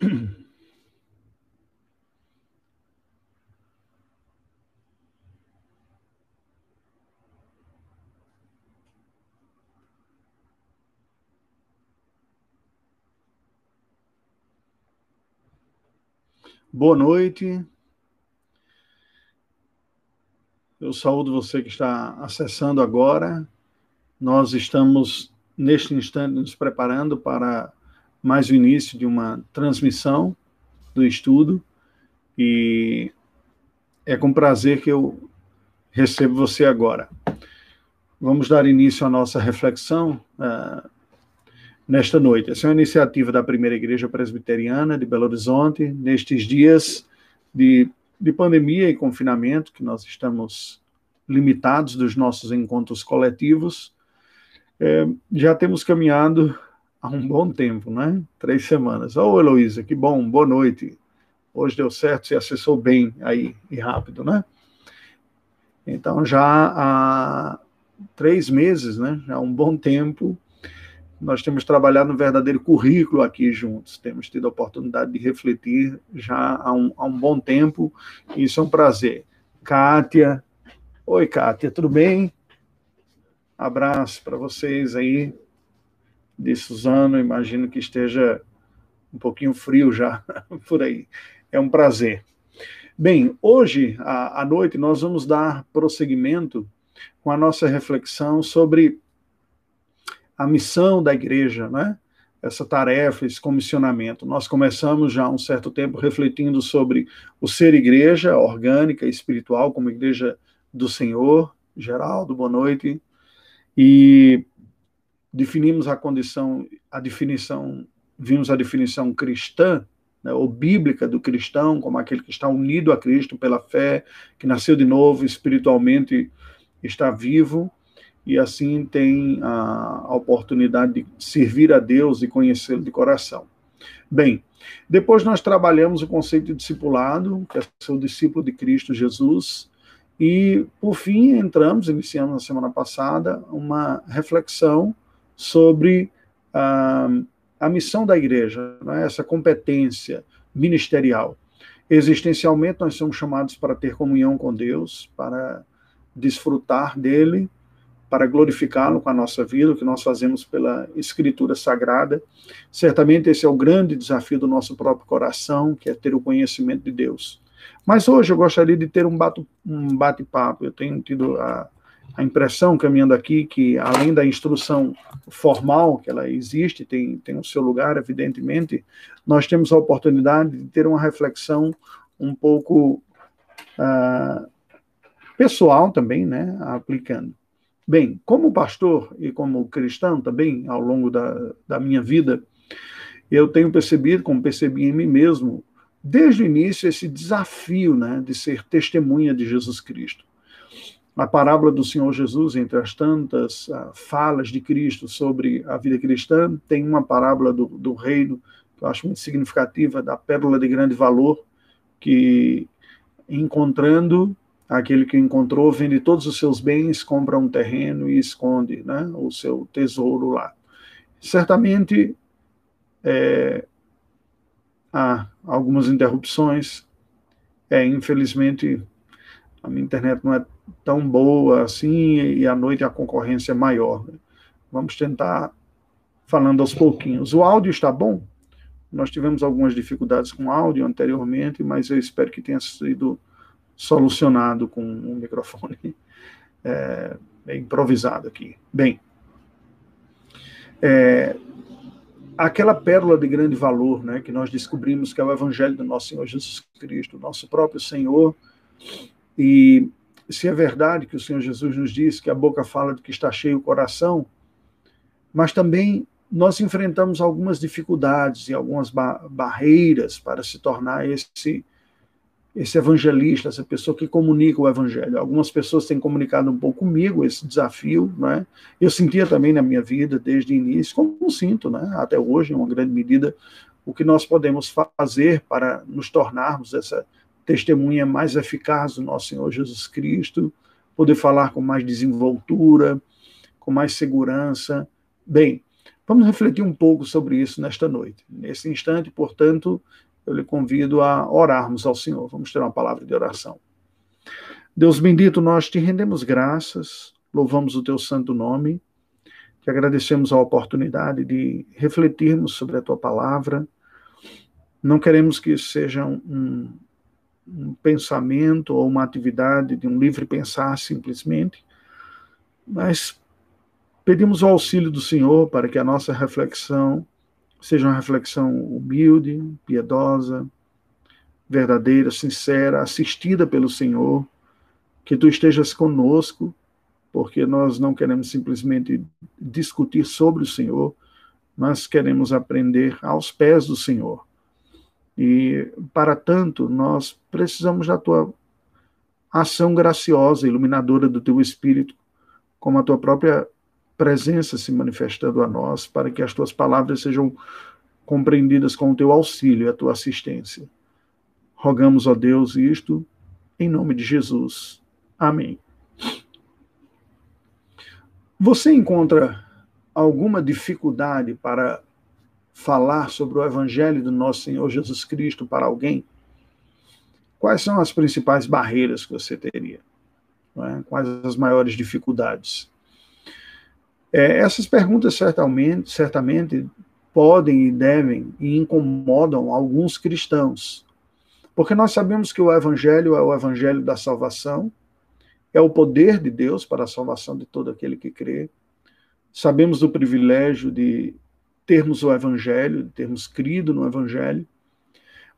Boa noite. Eu saúdo você que está acessando agora. Nós estamos, neste instante, nos preparando para mais o início de uma transmissão do estudo e é com prazer que eu recebo você agora. Vamos dar início à nossa reflexão uh, nesta noite. Essa é uma iniciativa da Primeira Igreja Presbiteriana de Belo Horizonte, nestes dias de, de pandemia e confinamento, que nós estamos limitados dos nossos encontros coletivos. É, já temos caminhado há um bom tempo, né? Três semanas. Ô, oh, Heloísa, que bom, boa noite. Hoje deu certo, você acessou bem aí e rápido, né? Então, já há três meses, né? Já há um bom tempo, nós temos trabalhado no verdadeiro currículo aqui juntos, temos tido a oportunidade de refletir já há um, há um bom tempo, e isso é um prazer. Kátia, oi Kátia, tudo bem? Abraço para vocês aí, de Suzano, imagino que esteja um pouquinho frio já por aí, é um prazer. Bem, hoje à, noite nós vamos dar prosseguimento com a nossa reflexão sobre a missão da igreja, né? essa tarefa, esse comissionamento. Nós começamos já há um certo tempo refletindo sobre o ser igreja orgânica, espiritual, como igreja do Senhor. Geraldo, boa noite. E definimos a condição, a definição, vimos a definição cristã, né, ou bíblica do cristão, como aquele que está unido a Cristo pela fé, que nasceu de novo espiritualmente, está vivo e assim tem a, oportunidade de servir a Deus e conhecê-lo de coração. Bem, depois nós trabalhamos o conceito de discipulado, que é ser o discípulo de Cristo Jesus, e por fim entramos, iniciamos na semana passada, uma reflexão sobre a, a missão da igreja, né, essa competência ministerial. Existencialmente, nós somos chamados para ter comunhão com Deus, para desfrutar dele, para glorificá-lo com a nossa vida, o que nós fazemos pela Escritura Sagrada. Certamente esse é o grande desafio do nosso próprio coração, que é ter o conhecimento de Deus. Mas hoje eu gostaria de ter um bate-papo. eu tenho tido a, a impressão, caminhando aqui, que além da instrução formal, que ela existe, tem, tem o seu lugar, evidentemente, nós temos a oportunidade de ter uma reflexão um pouco uh, pessoal também, né, aplicando. Bem, como pastor e como cristão também, ao longo da, da minha vida, eu tenho percebido, como percebi em mim mesmo, desde o início, esse desafio né, de ser testemunha de Jesus Cristo. A parábola do Senhor Jesus, entre as tantas uh, falas de Cristo sobre a vida cristã, tem uma parábola do, do reino, que eu acho muito significativa, da pérola de grande valor, que encontrando aquele que encontrou vende todos os seus bens, compra um terreno e esconde né, o seu tesouro lá. Certamente é, há algumas interrupções. É, infelizmente, a minha internet não é tão boa assim e à noite a concorrência é maior. Vamos tentar falando aos pouquinhos. O áudio está bom? Nós tivemos algumas dificuldades com áudio anteriormente, mas eu espero que tenha sido solucionado com um microfone é, improvisado aqui. Bem, é, aquela pérola de grande valor, né, que nós descobrimos que é o Evangelho do nosso Senhor Jesus Cristo, nosso próprio Senhor, e se é verdade que o Senhor Jesus nos diz que a boca fala de que está cheio o coração, mas também nós enfrentamos algumas dificuldades e algumas ba barreiras para se tornar esse esse evangelista, essa pessoa que comunica o evangelho. Algumas pessoas têm comunicado um pouco comigo esse desafio, né? Eu sentia também na minha vida desde o início, como sinto, né? Até hoje, em uma grande medida, o que nós podemos fazer para nos tornarmos essa testemunha mais eficaz do nosso Senhor Jesus Cristo, poder falar com mais desenvoltura, com mais segurança. Bem, Vamos refletir um pouco sobre isso nesta noite. Nesse instante, portanto, eu lhe convido a orarmos ao Senhor. Vamos ter uma palavra de oração. Deus bendito, nós te rendemos graças, louvamos o teu santo nome, te agradecemos a oportunidade de refletirmos sobre a tua palavra. Não queremos que seja um, um pensamento ou uma atividade de um livre pensar simplesmente, mas pedimos o auxílio do Senhor para que a nossa reflexão seja uma reflexão humilde, piedosa, verdadeira, sincera, assistida pelo Senhor, que tu estejas conosco, porque nós não queremos simplesmente discutir sobre o Senhor, mas queremos aprender aos pés do Senhor. E, para tanto, nós precisamos da tua ação graciosa, iluminadora do teu Espírito, como a tua própria presença se manifestando a nós, para que as tuas palavras sejam compreendidas com o teu auxílio e a tua assistência. Rogamos, ó Deus, isto em nome de Jesus. Amém. Você encontra alguma dificuldade para falar sobre o Evangelho do nosso Senhor Jesus Cristo para alguém? Quais são as principais barreiras que você teria? É? Quais as maiores dificuldades? É, essas perguntas certamente, certamente podem e devem e incomodam alguns cristãos, porque nós sabemos que o Evangelho é o Evangelho da salvação, é o poder de Deus para a salvação de todo aquele que crê. Sabemos do privilégio de termos o Evangelho, termos crido no Evangelho,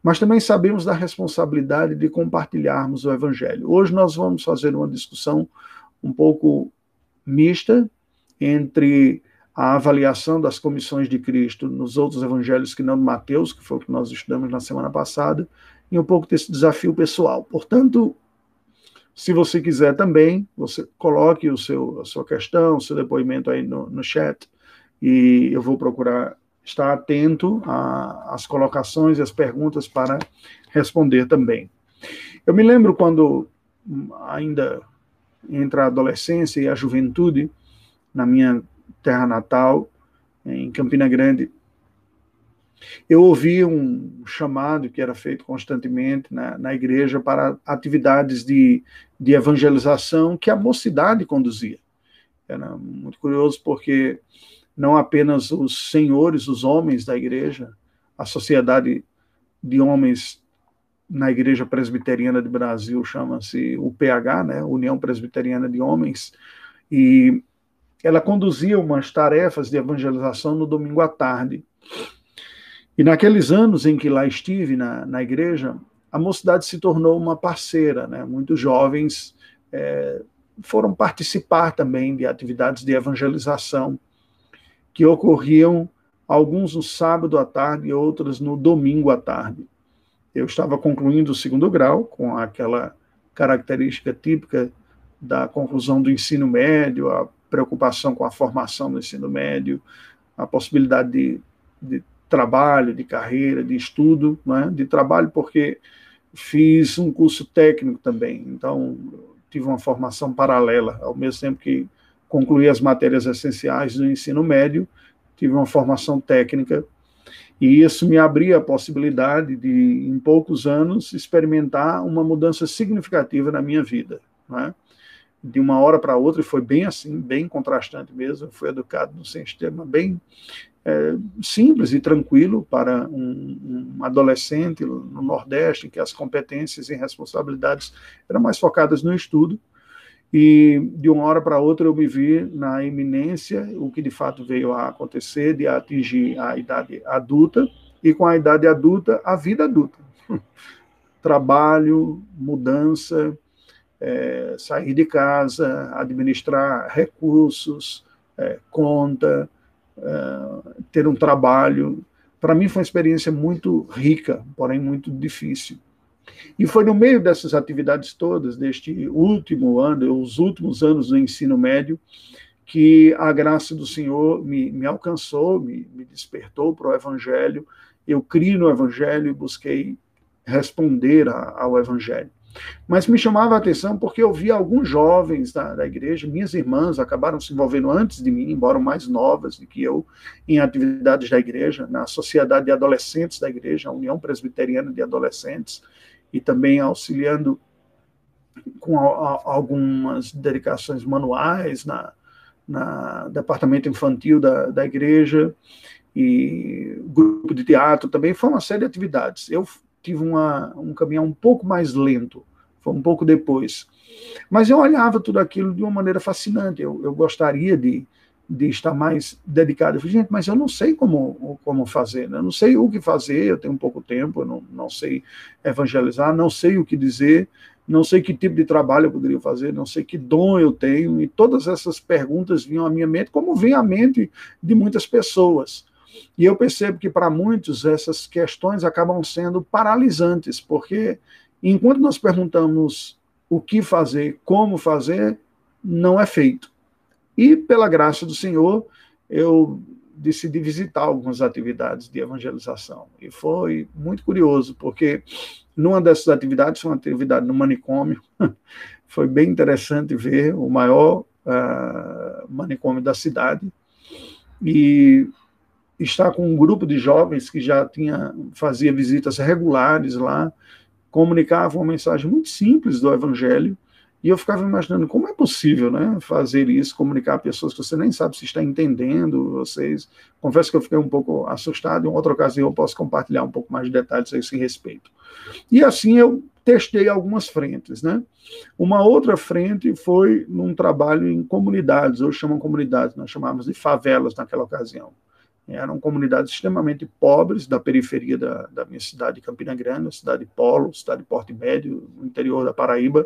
mas também sabemos da responsabilidade de compartilharmos o Evangelho. Hoje nós vamos fazer uma discussão um pouco mista entre a avaliação das comissões de Cristo nos outros evangelhos que não de Mateus, que foi o que nós estudamos na semana passada, e um pouco desse desafio pessoal. Portanto, se você quiser também, você coloque o seu, a sua questão, o seu depoimento aí no, no chat, e eu vou procurar estar atento às colocações e às perguntas para responder também. Eu me lembro quando ainda entre a adolescência e a juventude, na minha terra natal, em Campina Grande, eu ouvi um chamado que era feito constantemente na, na igreja para atividades de, de evangelização que a mocidade conduzia. Era muito curioso porque não apenas os senhores, os homens da igreja, a sociedade de homens na Igreja Presbiteriana de Brasil chama-se UPH, né, União Presbiteriana de Homens, e ela conduzia umas tarefas de evangelização no domingo à tarde. E naqueles anos em que lá estive na, na igreja, a mocidade se tornou uma parceira, né? Muitos jovens é, foram participar também de atividades de evangelização que ocorriam alguns no sábado à tarde e outras no domingo à tarde. Eu estava concluindo o segundo grau com aquela característica típica da conclusão do ensino médio, a preocupação com a formação no ensino médio, a possibilidade de, de trabalho, de carreira, de estudo, né? de trabalho, porque fiz um curso técnico também, então tive uma formação paralela, ao mesmo tempo que concluí as matérias essenciais do ensino médio, tive uma formação técnica, e isso me abria a possibilidade de, em poucos anos, experimentar uma mudança significativa na minha vida. Né? de uma hora para outra, e foi bem assim, bem contrastante mesmo. Fui educado no sistema bem é, simples e tranquilo para um, um, adolescente no Nordeste, em que as competências e responsabilidades eram mais focadas no estudo. E de uma hora para outra eu me vi na iminência, o que de fato veio a acontecer, de atingir a idade adulta, e com a idade adulta, a vida adulta. Trabalho, mudança, é, sair de casa, administrar recursos, é, conta, é, ter um trabalho. Para mim foi uma experiência muito rica, porém muito difícil. E foi no meio dessas atividades todas, deste último ano, os últimos anos do ensino médio, que a graça do Senhor me, me alcançou, me, me despertou para o Evangelho. Eu criei no Evangelho e busquei responder a, ao Evangelho. Mas me chamava a atenção porque eu via alguns jovens da, da, igreja, minhas irmãs acabaram se envolvendo antes de mim, embora mais novas do que eu, em atividades da igreja, na Sociedade de Adolescentes da igreja, a União Presbiteriana de Adolescentes, e também auxiliando com a, a, algumas dedicações manuais na, na departamento infantil da, da igreja e grupo de teatro também, foi uma série de atividades. Eu tive uma, um caminhar um pouco mais lento, foi um pouco depois. Mas eu olhava tudo aquilo de uma maneira fascinante, eu, eu gostaria de, de estar mais dedicado. Eu falei, gente, mas eu não sei como, como fazer, né? eu não sei o que fazer, eu tenho pouco tempo, eu não, não sei evangelizar, não sei o que dizer, não sei que tipo de trabalho eu poderia fazer, não sei que dom eu tenho, e todas essas perguntas vinham à minha mente, como vem à mente de muitas pessoas. E eu percebo que para muitos essas questões acabam sendo paralisantes, porque enquanto nós perguntamos o que fazer, como fazer, não é feito. E pela graça do Senhor, eu decidi visitar algumas atividades de evangelização. E foi muito curioso, porque numa dessas atividades, foi uma atividade no manicômio, foi bem interessante ver o maior uh, manicômio da cidade. E estar com um grupo de jovens que já tinha fazia visitas regulares lá, comunicava uma mensagem muito simples do evangelho, e eu ficava imaginando como é possível, né, fazer isso, comunicar a pessoas que você nem sabe se está entendendo, vocês. Confesso que eu fiquei um pouco assustado, em outra ocasião eu posso compartilhar um pouco mais de detalhes a esse respeito. E assim eu testei algumas frentes, né? Uma outra frente foi num trabalho em comunidades, hoje chamam comunidades, nós chamávamos de favelas naquela ocasião. Eram comunidades extremamente pobres da periferia da, da minha cidade, Campina Grande, cidade Polo, cidade Porto Médio, no interior da Paraíba.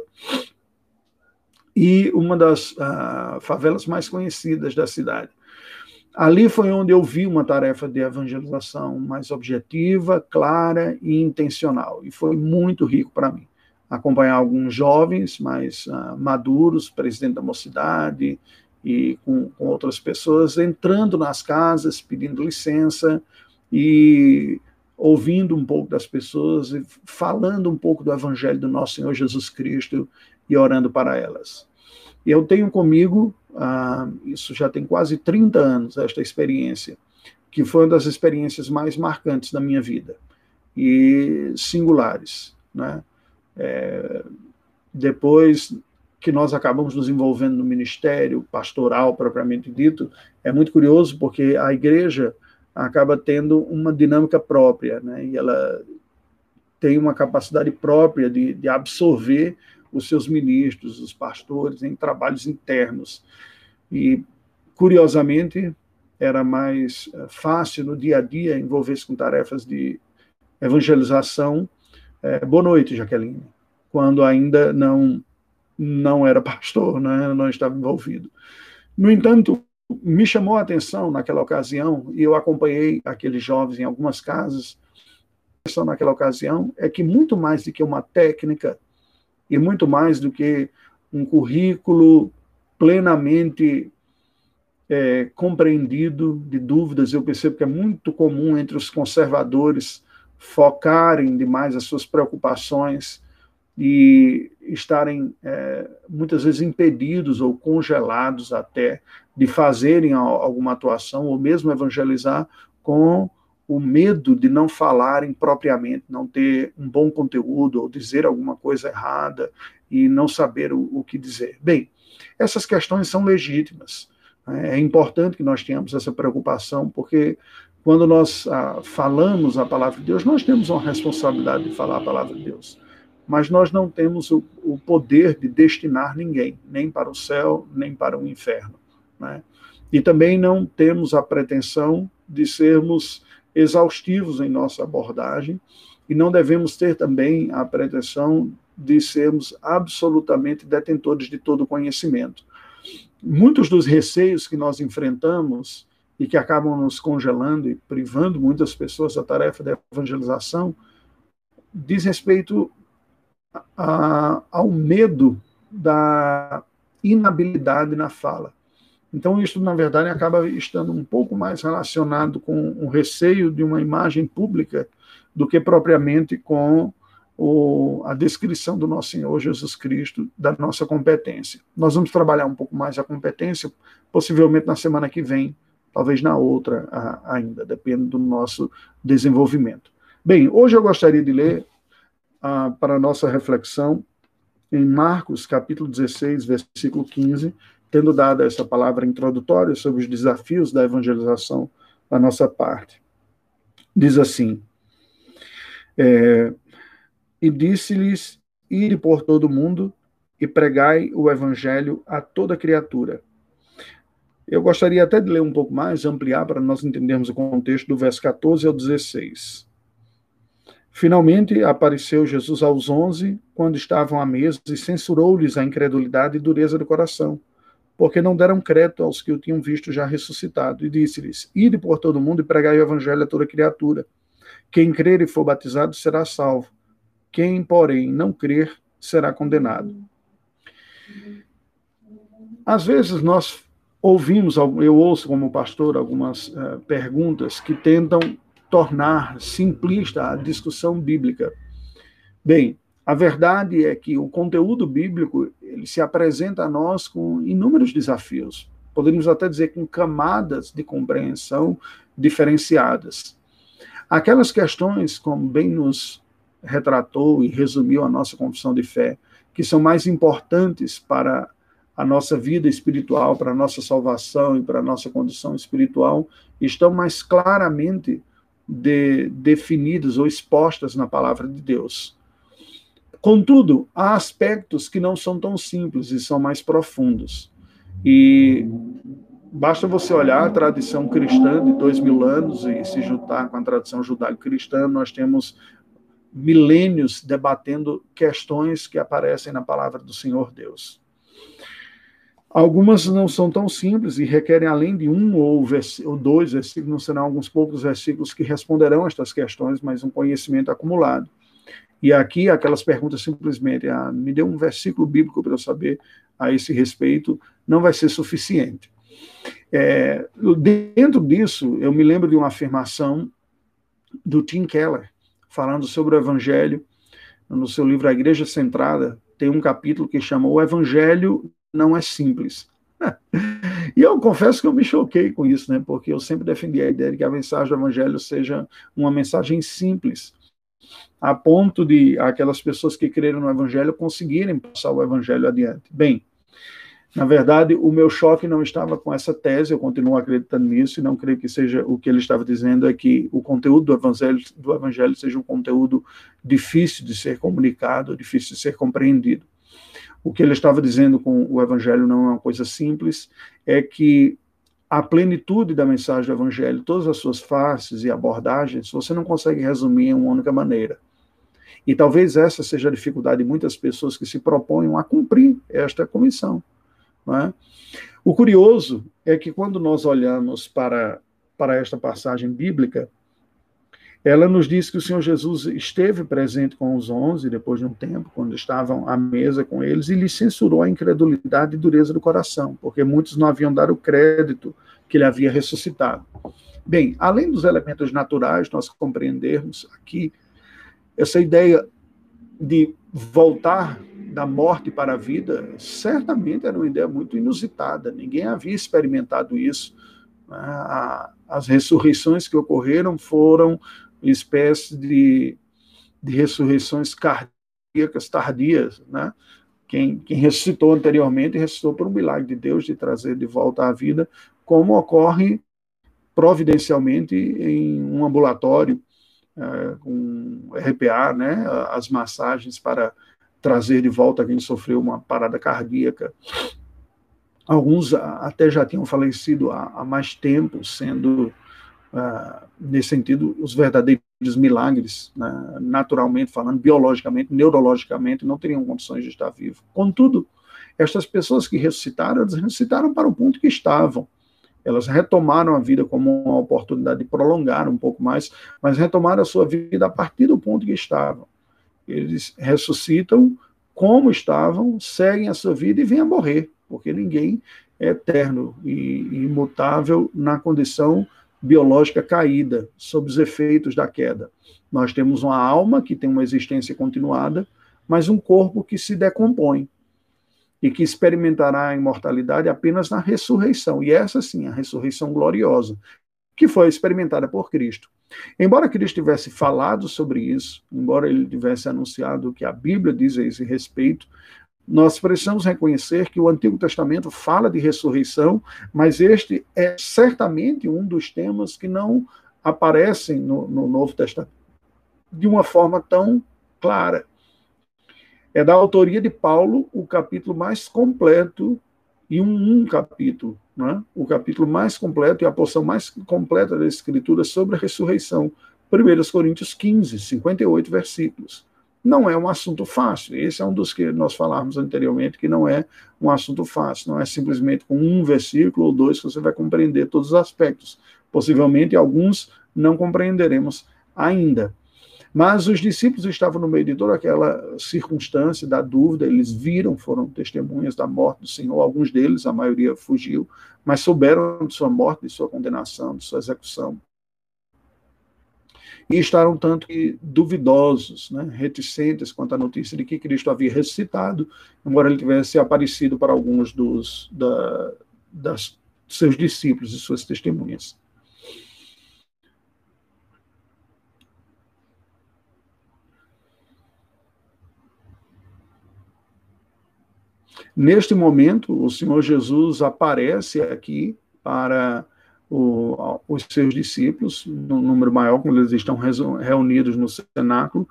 E uma das uh, favelas mais conhecidas da cidade. Ali foi onde eu vi uma tarefa de evangelização mais objetiva, clara e intencional. E foi muito rico para mim. Acompanhar alguns jovens mais uh, maduros, presidente da mocidade, e com, com outras pessoas, entrando nas casas, pedindo licença e ouvindo um pouco das pessoas e falando um pouco do Evangelho do nosso Senhor Jesus Cristo e orando para elas. Eu tenho comigo, ah, isso já tem quase 30 anos, esta experiência, que foi uma das experiências mais marcantes da minha vida e singulares. Né? É, depois, que nós acabamos nos envolvendo no ministério pastoral propriamente dito, é muito curioso porque a igreja acaba tendo uma dinâmica própria, né? E ela tem uma capacidade própria de, de absorver os seus ministros, os pastores, em trabalhos internos. E, curiosamente, era mais eh, fácil no dia a dia envolver-se com tarefas de evangelização. É, boa noite, Jaqueline. Quando ainda não não era pastor, né? não estava envolvido. No entanto, me chamou a atenção naquela ocasião, e eu acompanhei aqueles jovens em algumas casas, questão naquela ocasião é que muito mais do que uma técnica, e muito mais do que um currículo plenamente é, compreendido de dúvidas, eu percebo que é muito comum entre os conservadores focarem demais as suas preocupações e estarem é, muitas vezes impedidos ou congelados até de fazerem alguma atuação ou mesmo evangelizar com o medo de não falarem propriamente, não ter um bom conteúdo ou dizer alguma coisa errada e não saber o, o que dizer. Bem, essas questões são legítimas. Né? É importante que nós tenhamos essa preocupação, porque quando nós ah, falamos a palavra de Deus, nós temos uma responsabilidade de falar a palavra de Deus mas nós não temos o, o, poder de destinar ninguém, nem para o céu, nem para o inferno. Né? E também não temos a pretensão de sermos exaustivos em nossa abordagem, e não devemos ter também a pretensão de sermos absolutamente detentores de todo conhecimento. Muitos dos receios que nós enfrentamos e que acabam nos congelando e privando muitas pessoas da tarefa da evangelização diz respeito a, ao medo da inabilidade na fala. Então, isso, na verdade, acaba estando um pouco mais relacionado com o receio de uma imagem pública do que propriamente com o, a descrição do nosso Senhor Jesus Cristo, da nossa competência. Nós vamos trabalhar um pouco mais a competência, possivelmente na semana que vem, talvez na outra a, ainda, depende do nosso desenvolvimento. Bem, hoje eu gostaria de ler a, para a nossa reflexão em Marcos, capítulo 16, versículo 15, tendo dado essa palavra introdutória sobre os desafios da evangelização da nossa parte. Diz assim: é, E disse-lhes: Ide por todo o mundo e pregai o evangelho a toda criatura. Eu gostaria até de ler um pouco mais, ampliar para nós entendermos o contexto do verso 14 ao 16. Finalmente apareceu Jesus aos onze, quando estavam à mesa, e censurou-lhes a incredulidade e dureza do coração, porque não deram crédito aos que o tinham visto já ressuscitado, e disse-lhes: Ide por todo o mundo e pregai o evangelho a toda criatura. Quem crer e for batizado será salvo. Quem, porém, não crer será condenado. Às vezes nós ouvimos, eu ouço como pastor algumas uh, perguntas que tentam tornar simplista a discussão bíblica. Bem, a verdade é que o conteúdo bíblico ele se apresenta a nós com inúmeros desafios. Podemos até dizer com camadas de compreensão diferenciadas. Aquelas questões, como bem nos retratou e resumiu a nossa confissão de fé, que são mais importantes para a nossa vida espiritual, para a nossa salvação e para a nossa condição espiritual, estão mais claramente de, definidas ou expostas na palavra de Deus. Contudo, há aspectos que não são tão simples e são mais profundos. E basta você olhar a tradição cristã de dois mil anos e se juntar com a tradição judaico-cristã, nós temos milênios debatendo questões que aparecem na palavra do Senhor Deus. Algumas não são tão simples e requerem, além de um ou, ou dois versículos, não serão alguns poucos versículos que responderão a estas questões, mas um conhecimento acumulado. E aqui, aquelas perguntas simplesmente, ah, me dê um versículo bíblico para eu saber a esse respeito, não vai ser suficiente. É, dentro disso, eu me lembro de uma afirmação do Tim Keller, falando sobre o Evangelho, no seu livro A Igreja Centrada, tem um capítulo que chama O Evangelho não é simples. E eu confesso que eu me choquei com isso, né? Porque eu sempre defendi a ideia de que a mensagem do evangelho seja uma mensagem simples, a ponto de aquelas pessoas que creram no evangelho conseguirem passar o evangelho adiante. Bem, na verdade, o meu choque não estava com essa tese, eu continuo acreditando nisso e não creio que seja o que ele estava dizendo é que o conteúdo do evangelho, do evangelho seja um conteúdo difícil de ser comunicado, difícil de ser compreendido. O que ele estava dizendo com o Evangelho não é uma coisa simples, é que a plenitude da mensagem do Evangelho, todas as suas faces e abordagens, você não consegue resumir em uma única maneira. E talvez essa seja a dificuldade de muitas pessoas que se propõem a cumprir esta comissão. É? O curioso é que quando nós olhamos para, para esta passagem bíblica, ela nos diz que o Senhor Jesus esteve presente com os onze, depois de um tempo, quando estavam à mesa com eles, e lhes censurou a incredulidade e dureza do coração, porque muitos não haviam dado crédito que ele havia ressuscitado. Bem, além dos elementos naturais, nós compreendermos aqui essa ideia de voltar da morte para a vida, certamente era uma ideia muito inusitada, ninguém havia experimentado isso. Né? As ressurreições que ocorreram foram espécie de, de ressurreições cardíacas tardias, né? Quem, quem ressuscitou anteriormente ressuscitou por um milagre de Deus de trazer de volta à vida, como ocorre providencialmente em um ambulatório é, com RPA, né? As massagens para trazer de volta quem sofreu uma parada cardíaca. Alguns até já tinham falecido há, há mais tempo, sendo ah, nesse sentido, os verdadeiros milagres, né, naturalmente falando, biologicamente, neurologicamente, não teriam condições de estar vivo. Contudo, estas pessoas que ressuscitaram, elas ressuscitaram para o ponto que estavam. Elas retomaram a vida como uma oportunidade de prolongar um pouco mais, mas retomaram a sua vida a partir do ponto que estavam. Eles ressuscitam como estavam, seguem a sua vida e vêm a morrer, porque ninguém é eterno e imutável na condição biológica caída, sob os efeitos da queda. Nós temos uma alma que tem uma existência continuada, mas um corpo que se decompõe e que experimentará a imortalidade apenas na ressurreição. E essa sim, a ressurreição gloriosa, que foi experimentada por Cristo. Embora Cristo tivesse falado sobre isso, embora ele tivesse anunciado o que a Bíblia diz a esse respeito, nós precisamos reconhecer que o Antigo Testamento fala de ressurreição, mas este é certamente um dos temas que não aparecem no, no Novo Testamento de uma forma tão clara. É da autoria de Paulo o capítulo mais completo, e um, um capítulo, né? o capítulo mais completo e a porção mais completa da Escritura sobre a ressurreição. 1 Coríntios 15, 58 versículos não é um assunto fácil. Esse é um dos que nós falamos anteriormente, que não é um assunto fácil. Não é simplesmente com um versículo ou dois que você vai compreender todos os aspectos. Possivelmente alguns não compreenderemos ainda. Mas os discípulos estavam no meio de toda aquela circunstância da dúvida, eles viram, foram testemunhas da morte do Senhor, alguns deles, a maioria fugiu, mas souberam de sua morte, de sua condenação, de sua execução e estavam tanto que duvidosos, né, reticentes quanto à notícia de que Cristo havia ressuscitado, embora ele tivesse aparecido para alguns dos da, das, seus discípulos e suas testemunhas. Neste momento, o Senhor Jesus aparece aqui para o, os seus discípulos, num número maior, quando eles estão reunidos no cenáculo,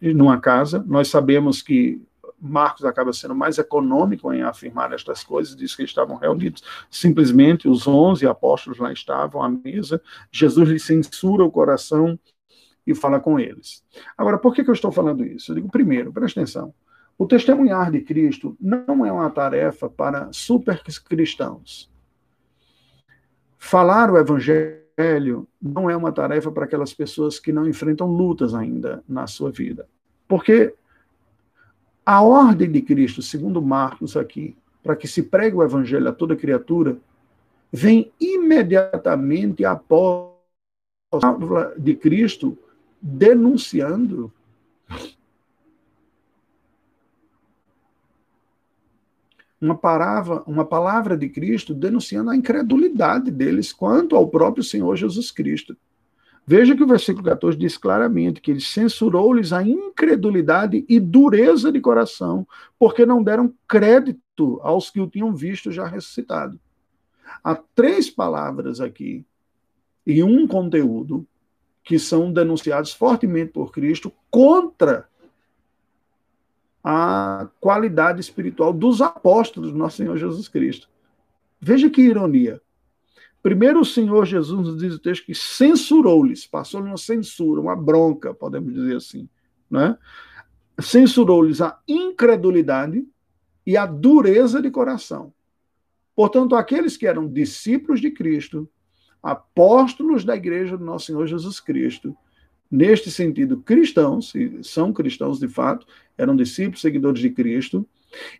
numa casa. Nós sabemos que Marcos acaba sendo mais econômico em afirmar estas coisas, diz que estavam reunidos simplesmente, os onze apóstolos lá estavam à mesa, Jesus lhe censura o coração e fala com eles. Agora, por que, que eu estou falando isso? Eu digo, primeiro, presta atenção, o testemunhar de Cristo não é uma tarefa para super cristãos. Falar o evangelho não é uma tarefa para aquelas pessoas que não enfrentam lutas ainda na sua vida. Porque a ordem de Cristo, segundo Marcos aqui, para que se pregue o evangelho a toda criatura, vem imediatamente após a palavra de Cristo denunciando uma palavra, uma palavra de Cristo denunciando a incredulidade deles quanto ao próprio Senhor Jesus Cristo. Veja que o versículo 14 diz claramente que ele censurou-lhes a incredulidade e dureza de coração, porque não deram crédito aos que o tinham visto já ressuscitado. Há três palavras aqui e um conteúdo que são denunciados fortemente por Cristo contra a qualidade espiritual dos apóstolos do nosso Senhor Jesus Cristo. Veja que ironia. Primeiro, o Senhor Jesus nos diz o texto que censurou-lhes, passou-lhe uma censura, uma bronca, podemos dizer assim. Né? Censurou-lhes a incredulidade e a dureza de coração. Portanto, aqueles que eram discípulos de Cristo, apóstolos da igreja do nosso Senhor Jesus Cristo, neste sentido, cristãos, e são cristãos de fato, eram discípulos, seguidores de Cristo,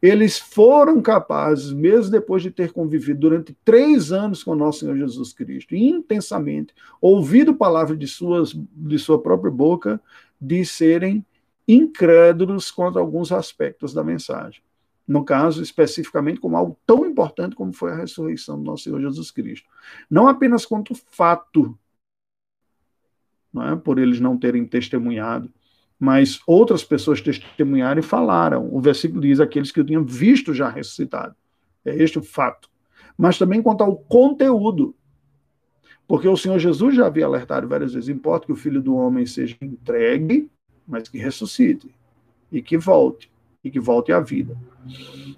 eles foram capazes, mesmo depois de ter convivido durante três anos com nosso Senhor Jesus Cristo, intensamente, ouvido palavras de, suas, de sua própria boca, de serem incrédulos quanto a alguns aspectos da mensagem. No caso, especificamente, como algo tão importante como foi a ressurreição do nosso Senhor Jesus Cristo. Não apenas quanto fato é? por eles não terem testemunhado, mas outras pessoas testemunharam e falaram. O versículo diz aqueles que eu tinham visto já ressuscitado. É este o fato. Mas também quanto ao conteúdo. Porque o Senhor Jesus já havia alertado várias vezes: importa que o filho do homem seja entregue, mas que ressuscite e que volte, e que volte à vida.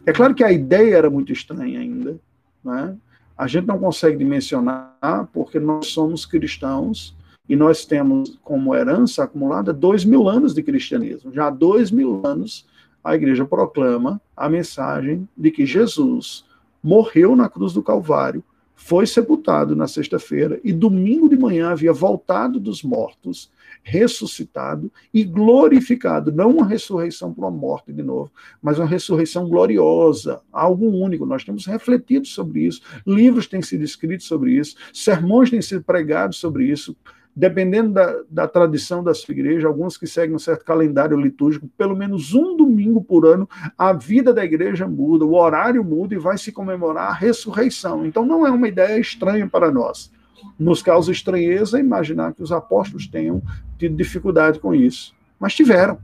É claro que a ideia era muito estranha ainda. Né? A gente não consegue dimensionar porque nós somos cristãos e nós temos como herança acumulada dois mil anos de cristianismo. Já há dois mil anos, a igreja proclama a mensagem de que Jesus morreu na cruz do Calvário foi sepultado na sexta-feira e domingo de manhã havia voltado dos mortos, ressuscitado e glorificado. Não uma ressurreição para uma morte de novo, mas uma ressurreição gloriosa, algo único. Nós temos refletido sobre isso, livros têm sido escritos sobre isso, sermões têm sido pregados sobre isso dependendo da, da tradição da sua igreja, alguns que seguem um certo calendário litúrgico, pelo menos um domingo por ano, a vida da igreja muda, o horário muda e vai se comemorar a ressurreição. Então não é uma ideia estranha para nós. Nos causa estranheza imaginar que os apóstolos tenham tido dificuldade com isso. Mas tiveram.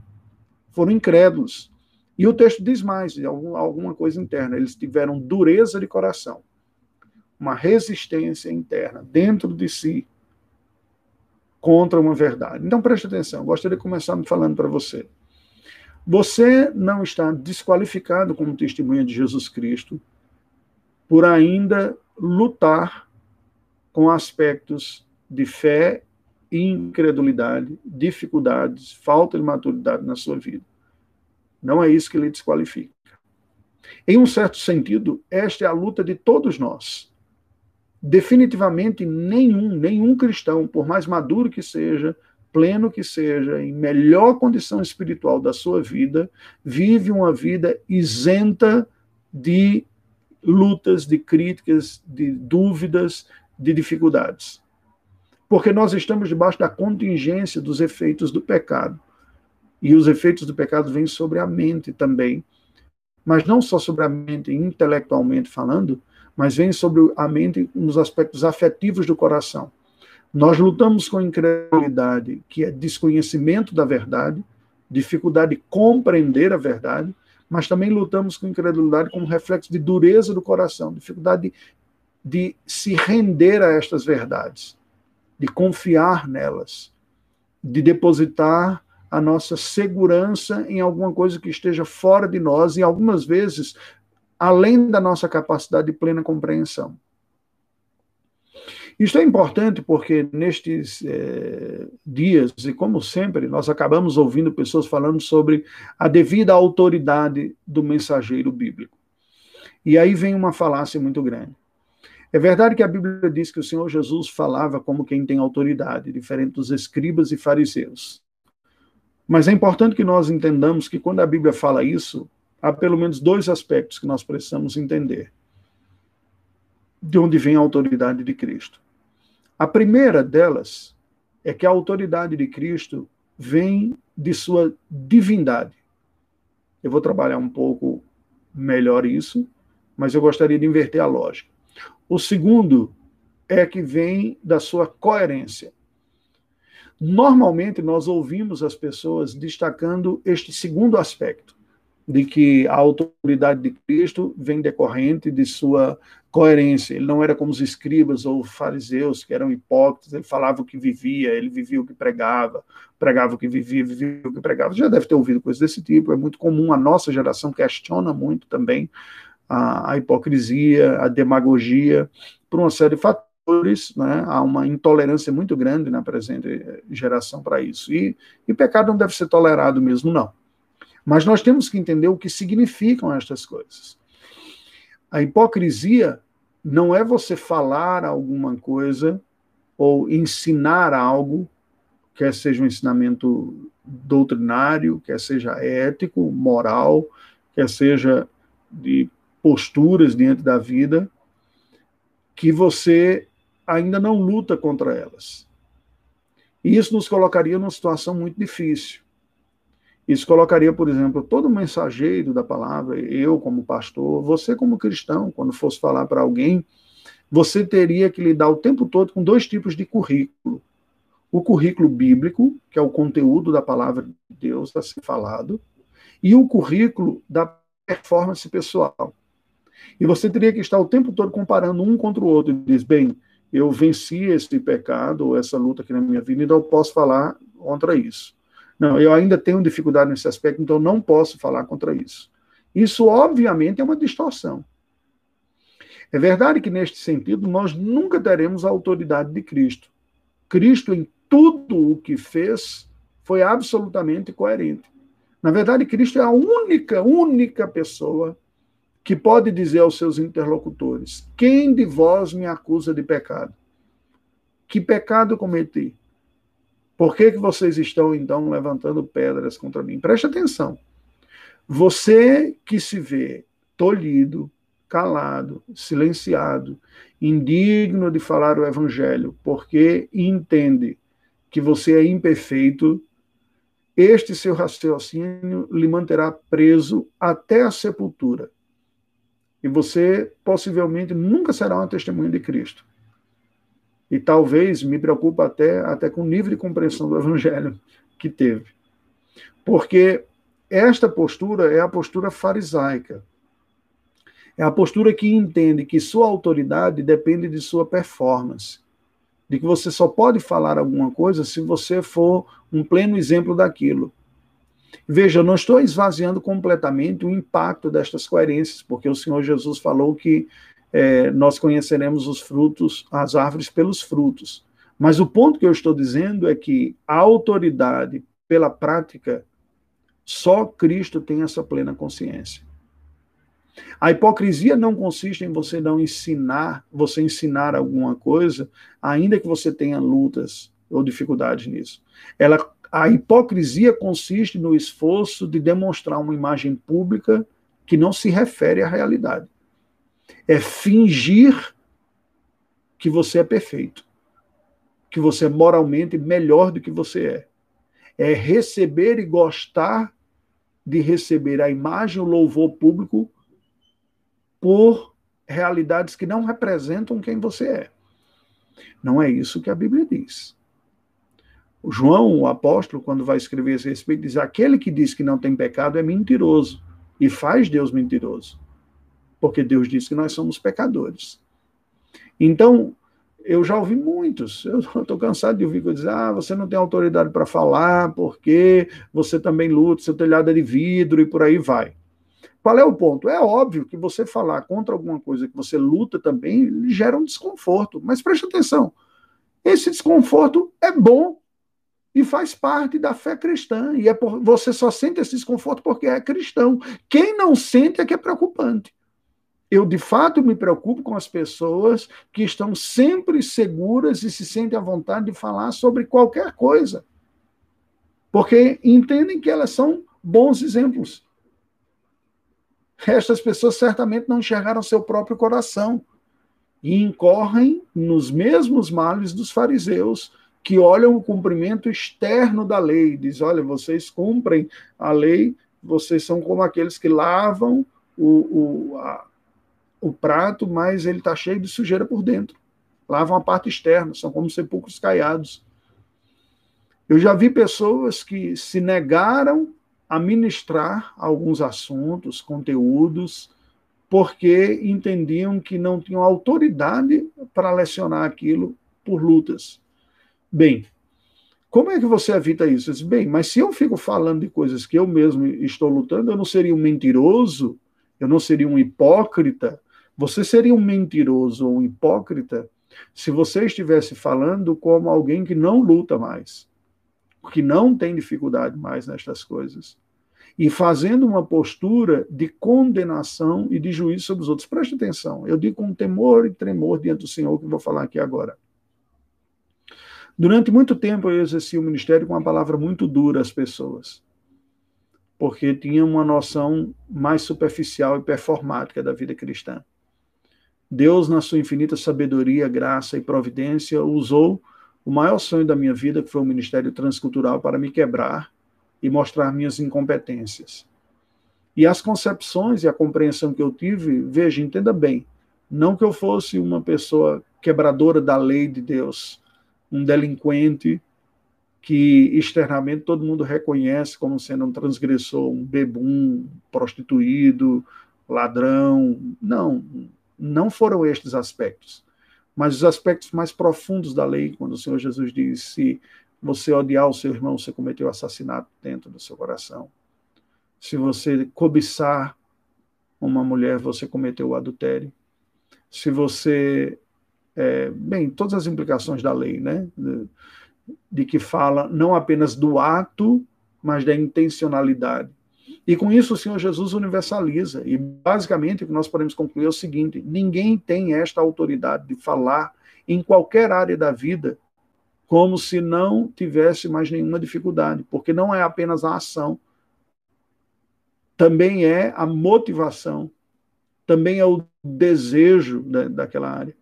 Foram incrédulos. E o texto diz mais, alguma coisa interna. Eles tiveram dureza de coração, uma resistência interna dentro de si contra uma verdade. Então preste atenção, gostaria de começar me falando para você. Você não está desqualificado como testemunha de Jesus Cristo por ainda lutar com aspectos de fé, incredulidade, dificuldades, falta de maturidade na sua vida. Não é isso que lhe desqualifica. Em um certo sentido, esta é a luta de todos nós definitivamente nenhum, nenhum cristão, por mais maduro que seja, pleno que seja, em melhor condição espiritual da sua vida, vive uma vida isenta de lutas, de críticas, de dúvidas, de dificuldades. Porque nós estamos debaixo da contingência dos efeitos do pecado. E os efeitos do pecado vêm sobre a mente também. Mas não só sobre a mente intelectualmente falando, mas vem sobre a mente nos aspectos afetivos do coração. Nós lutamos com incredulidade, que é desconhecimento da verdade, dificuldade de compreender a verdade, mas também lutamos com incredulidade como reflexo de dureza do coração, dificuldade de, de se render a estas verdades, de confiar nelas, de depositar a nossa segurança em alguma coisa que esteja fora de nós e algumas vezes além da nossa capacidade de plena compreensão. Isto é importante porque nestes é, dias, e como sempre, nós acabamos ouvindo pessoas falando sobre a devida autoridade do mensageiro bíblico. E aí vem uma falácia muito grande. É verdade que a Bíblia diz que o Senhor Jesus falava como quem tem autoridade, diferente dos escribas e fariseus. Mas é importante que nós entendamos que quando a Bíblia fala isso, há pelo menos dois aspectos que nós precisamos entender. De onde vem a autoridade de Cristo. A primeira delas é que a autoridade de Cristo vem de sua divindade. Eu vou trabalhar um pouco melhor isso, mas eu gostaria de inverter a lógica. O segundo é que vem da sua coerência. Normalmente nós ouvimos as pessoas destacando este segundo aspecto de que a autoridade de Cristo vem decorrente de sua coerência. Ele não era como os escribas ou fariseus, que eram hipócritas, ele falava o que vivia, ele vivia o que pregava, pregava o que vivia, vivia o que pregava. Já deve ter ouvido coisas desse tipo, é muito comum, a nossa geração questiona muito também a, a hipocrisia, a demagogia, por uma série de fatores, né? há uma intolerância muito grande na presente geração para isso. E, e pecado não deve ser tolerado mesmo, não. Mas nós temos que entender o que significam estas coisas. A hipocrisia não é você falar alguma coisa ou ensinar algo, quer seja um ensinamento doutrinário, quer seja ético, moral, quer seja de posturas diante da vida, que você ainda não luta contra elas. E isso nos colocaria numa situação muito difícil. Isso colocaria, por exemplo, todo mensageiro da palavra, eu como pastor, você como cristão, quando fosse falar para alguém, você teria que lidar o tempo todo com dois tipos de currículo. O currículo bíblico, que é o conteúdo da palavra de Deus a ser falado, e o currículo da performance pessoal. E você teria que estar o tempo todo comparando um contra o outro. E diz, bem, eu venci esse pecado, ou essa luta aqui na minha vida, então eu posso falar contra isso. Não, eu ainda tenho dificuldade nesse aspecto, então não posso falar contra isso. Isso, obviamente, é uma distorção. É verdade que, neste sentido, nós nunca teremos a autoridade de Cristo. Cristo, em tudo o que fez, foi absolutamente coerente. Na verdade, Cristo é a única, única pessoa que pode dizer aos seus interlocutores: Quem de vós me acusa de pecado? Que pecado cometi? Por que, que vocês estão, então, levantando pedras contra mim? Preste atenção. Você que se vê tolhido, calado, silenciado, indigno de falar o evangelho, porque entende que você é imperfeito, este seu raciocínio lhe manterá preso até a sepultura. E você possivelmente nunca será uma testemunha de Cristo. E talvez me preocupa até, até com o nível de compreensão do evangelho que teve. Porque esta postura é a postura farisaica. É a postura que entende que sua autoridade depende de sua performance. De que você só pode falar alguma coisa se você for um pleno exemplo daquilo. Veja, não estou esvaziando completamente o impacto destas coerências, porque o Senhor Jesus falou que é, nós conheceremos os frutos, as árvores pelos frutos. Mas o ponto que eu estou dizendo é que a autoridade pela prática, só Cristo tem essa plena consciência. A hipocrisia não consiste em você não ensinar, você ensinar alguma coisa, ainda que você tenha lutas ou dificuldades nisso. Ela, a hipocrisia consiste no esforço de demonstrar uma imagem pública que não se refere à realidade é fingir que você é perfeito, que você é moralmente melhor do que você é. É receber e gostar de receber a imagem, o louvor público por realidades que não representam quem você é. Não é isso que a Bíblia diz. O João, o apóstolo, quando vai escrever esse respeito, diz: aquele que diz que não tem pecado é mentiroso e faz Deus mentiroso porque Deus disse que nós somos pecadores. Então, eu já ouvi muitos, eu estou cansado de ouvir dizer, ah, você não tem autoridade para falar, porque você também luta, seu telhado é de vidro e por aí vai. Qual é o ponto? É óbvio que você falar contra alguma coisa que você luta também gera um desconforto, mas preste atenção, esse desconforto é bom e faz parte da fé cristã, e é por, você só sente esse desconforto porque é cristão. Quem não sente é que é preocupante eu de fato me preocupo com as pessoas que estão sempre seguras e se sentem à vontade de falar sobre qualquer coisa. Porque entendem que elas são bons exemplos. Estas pessoas certamente não enxergaram seu próprio coração e incorrem nos mesmos males dos fariseus, que olham o cumprimento externo da lei, diz: olha, vocês cumprem a lei, vocês são como aqueles que lavam o, o, a, o prato, mas ele está cheio de sujeira por dentro. Lavam a parte externa, são como sepulcros caiados. Eu já vi pessoas que se negaram a ministrar alguns assuntos, conteúdos, porque entendiam que não tinham autoridade para lecionar aquilo por lutas. Bem, como é que você evita isso? Disse, bem, mas se eu fico falando de coisas que eu mesmo estou lutando, eu não seria um mentiroso, eu não seria um hipócrita, você seria um mentiroso ou um hipócrita se você estivesse falando como alguém que não luta mais, que não tem dificuldade mais nestas coisas, e fazendo uma postura de condenação e de juízo sobre os outros. Preste atenção, eu digo com temor e tremor diante do Senhor que vou falar aqui agora. Durante muito tempo eu exerci o ministério com uma palavra muito dura às pessoas, porque tinha uma noção mais superficial e performática da vida cristã. Deus, na sua infinita sabedoria, graça e providência, usou o maior sonho da minha vida, que foi o ministério transcultural, para me quebrar e mostrar minhas incompetências. E as concepções e a compreensão que eu tive, veja, entenda bem, não que eu fosse uma pessoa quebradora da lei de Deus, um delinquente que externamente todo mundo reconhece como sendo um transgressor, um bebum, prostituído, ladrão. Não, não foram estes aspectos, mas os aspectos mais profundos da lei, quando o Senhor Jesus diz: se você odiar o seu irmão, você cometeu assassinato dentro do seu coração. Se você cobiçar uma mulher, você cometeu o adultério. Se você. É, bem, todas as implicações da lei, né? De, de que fala não apenas do ato, mas da intencionalidade. E com isso o Senhor Jesus universaliza. E basicamente o que nós podemos concluir é o seguinte: ninguém tem esta autoridade de falar em qualquer área da vida como se não tivesse mais nenhuma dificuldade, porque não é apenas a ação, também é a motivação, também é o desejo da, daquela área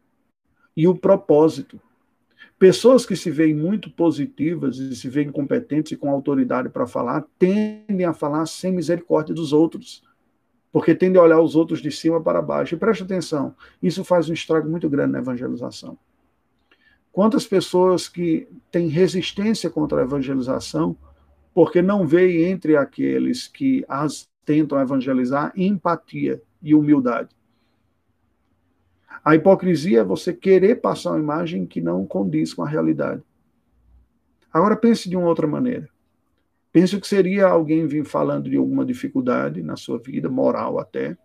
e o propósito. Pessoas que se veem muito positivas e se veem competentes e com autoridade para falar, tendem a falar sem misericórdia dos outros, porque tendem a olhar os outros de cima para baixo. E preste atenção, isso faz um estrago muito grande na evangelização. Quantas pessoas que têm resistência contra a evangelização, porque não veem entre aqueles que as tentam evangelizar empatia e humildade. A hipocrisia é você querer passar uma imagem que não condiz com a realidade. Agora pense de uma outra maneira. Pense o que seria alguém vir falando de alguma dificuldade na sua vida, moral até,